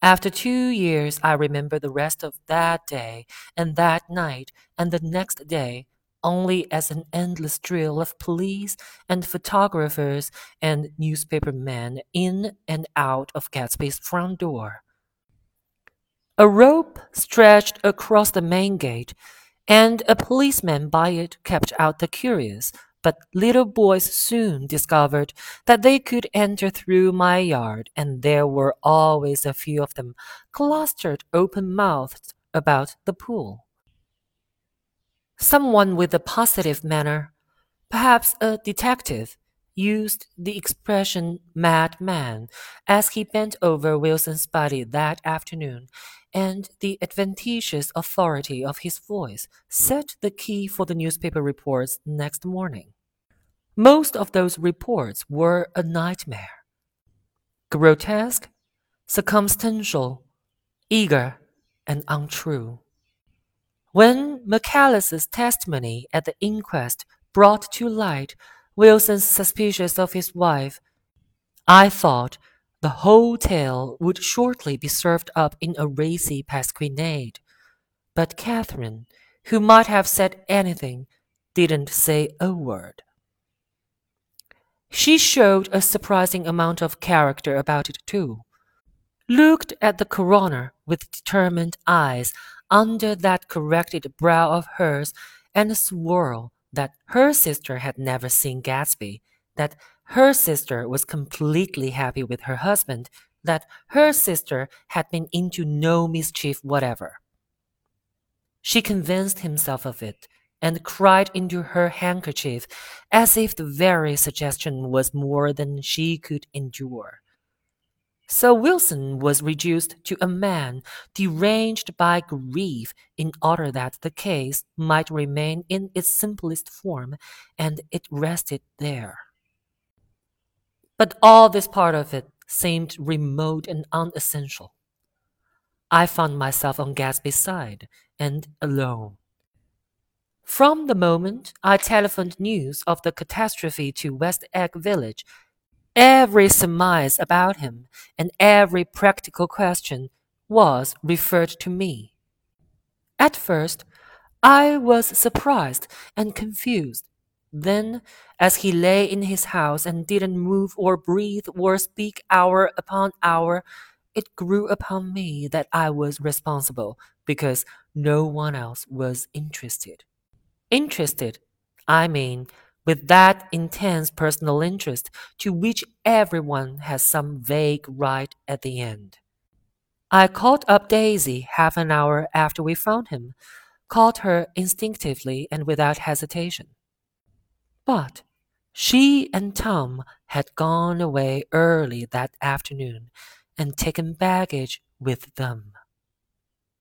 After two years, I remember the rest of that day and that night and the next day only as an endless drill of police and photographers and newspapermen in and out of Gatsby's front door. A rope stretched across the main gate, and a policeman by it kept out the curious, but little boys soon discovered that they could enter through my yard, and there were always a few of them clustered open mouthed about the pool. Someone with a positive manner, perhaps a detective, used the expression madman as he bent over Wilson's body that afternoon, and the adventitious authority of his voice set the key for the newspaper reports next morning. Most of those reports were a nightmare. Grotesque, circumstantial, eager, and untrue. When Michaelis's testimony at the inquest brought to light Wilson's suspicious of his wife, I thought the whole tale would shortly be served up in a racy pasquinade. But Catherine, who might have said anything, didn't say a word. She showed a surprising amount of character about it, too. Looked at the coroner with determined eyes under that corrected brow of hers and swore that her sister had never seen Gatsby, that her sister was completely happy with her husband, that her sister had been into no mischief whatever. She convinced himself of it and cried into her handkerchief as if the very suggestion was more than she could endure. So Wilson was reduced to a man deranged by grief in order that the case might remain in its simplest form, and it rested there. But all this part of it seemed remote and unessential. I found myself on Gatsby's side and alone. From the moment I telephoned news of the catastrophe to West Egg Village, Every surmise about him and every practical question was referred to me. At first, I was surprised and confused. Then, as he lay in his house and didn't move or breathe or speak hour upon hour, it grew upon me that I was responsible because no one else was interested. Interested, I mean, with that intense personal interest to which everyone has some vague right at the end. I called up Daisy half an hour after we found him, called her instinctively and without hesitation. But she and Tom had gone away early that afternoon and taken baggage with them.